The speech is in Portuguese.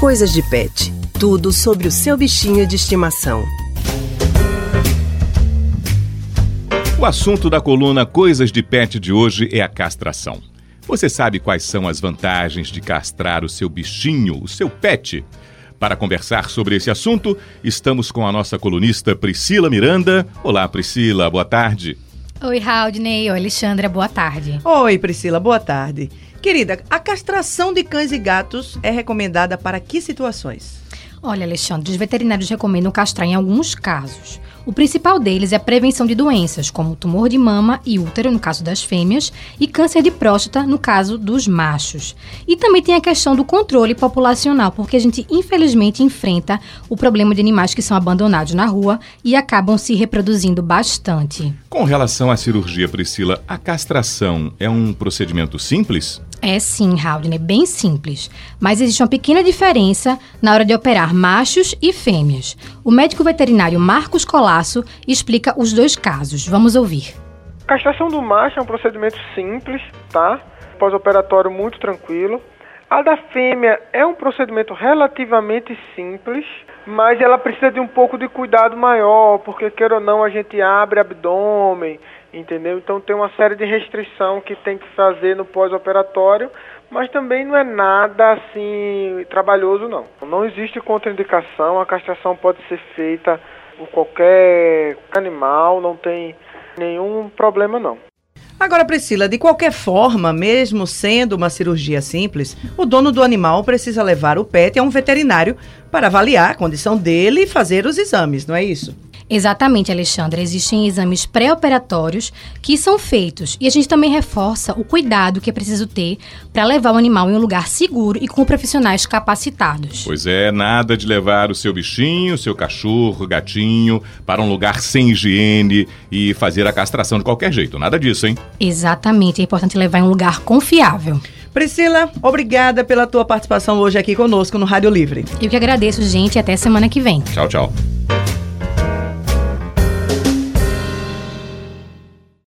Coisas de Pet. Tudo sobre o seu bichinho de estimação. O assunto da coluna Coisas de Pet de hoje é a castração. Você sabe quais são as vantagens de castrar o seu bichinho, o seu pet? Para conversar sobre esse assunto, estamos com a nossa colunista Priscila Miranda. Olá, Priscila, boa tarde. Oi, Raudney. Oi, Alexandra, boa tarde. Oi, Priscila, boa tarde. Querida, a castração de cães e gatos é recomendada para que situações? Olha, Alexandre, os veterinários recomendam castrar em alguns casos. O principal deles é a prevenção de doenças, como tumor de mama e útero, no caso das fêmeas, e câncer de próstata, no caso dos machos. E também tem a questão do controle populacional, porque a gente, infelizmente, enfrenta o problema de animais que são abandonados na rua e acabam se reproduzindo bastante. Com relação à cirurgia, Priscila, a castração é um procedimento simples? É sim, Haldane, é bem simples. Mas existe uma pequena diferença na hora de operar machos e fêmeas. O médico veterinário Marcos Colasso explica os dois casos. Vamos ouvir. A castração do macho é um procedimento simples, tá? Pós-operatório muito tranquilo. A da fêmea é um procedimento relativamente simples, mas ela precisa de um pouco de cuidado maior, porque queira ou não a gente abre abdômen, entendeu? Então tem uma série de restrição que tem que fazer no pós-operatório, mas também não é nada assim trabalhoso não. Não existe contraindicação, a castração pode ser feita por qualquer animal, não tem nenhum problema não. Agora, Priscila, de qualquer forma, mesmo sendo uma cirurgia simples, o dono do animal precisa levar o pet a um veterinário para avaliar a condição dele e fazer os exames, não é isso? Exatamente, Alexandra. Existem exames pré-operatórios que são feitos e a gente também reforça o cuidado que é preciso ter para levar o animal em um lugar seguro e com profissionais capacitados. Pois é, nada de levar o seu bichinho, seu cachorro, gatinho para um lugar sem higiene e fazer a castração de qualquer jeito. Nada disso, hein? Exatamente. É importante levar em um lugar confiável. Priscila, obrigada pela tua participação hoje aqui conosco no Rádio Livre. Eu que agradeço, gente, e até semana que vem. Tchau, tchau.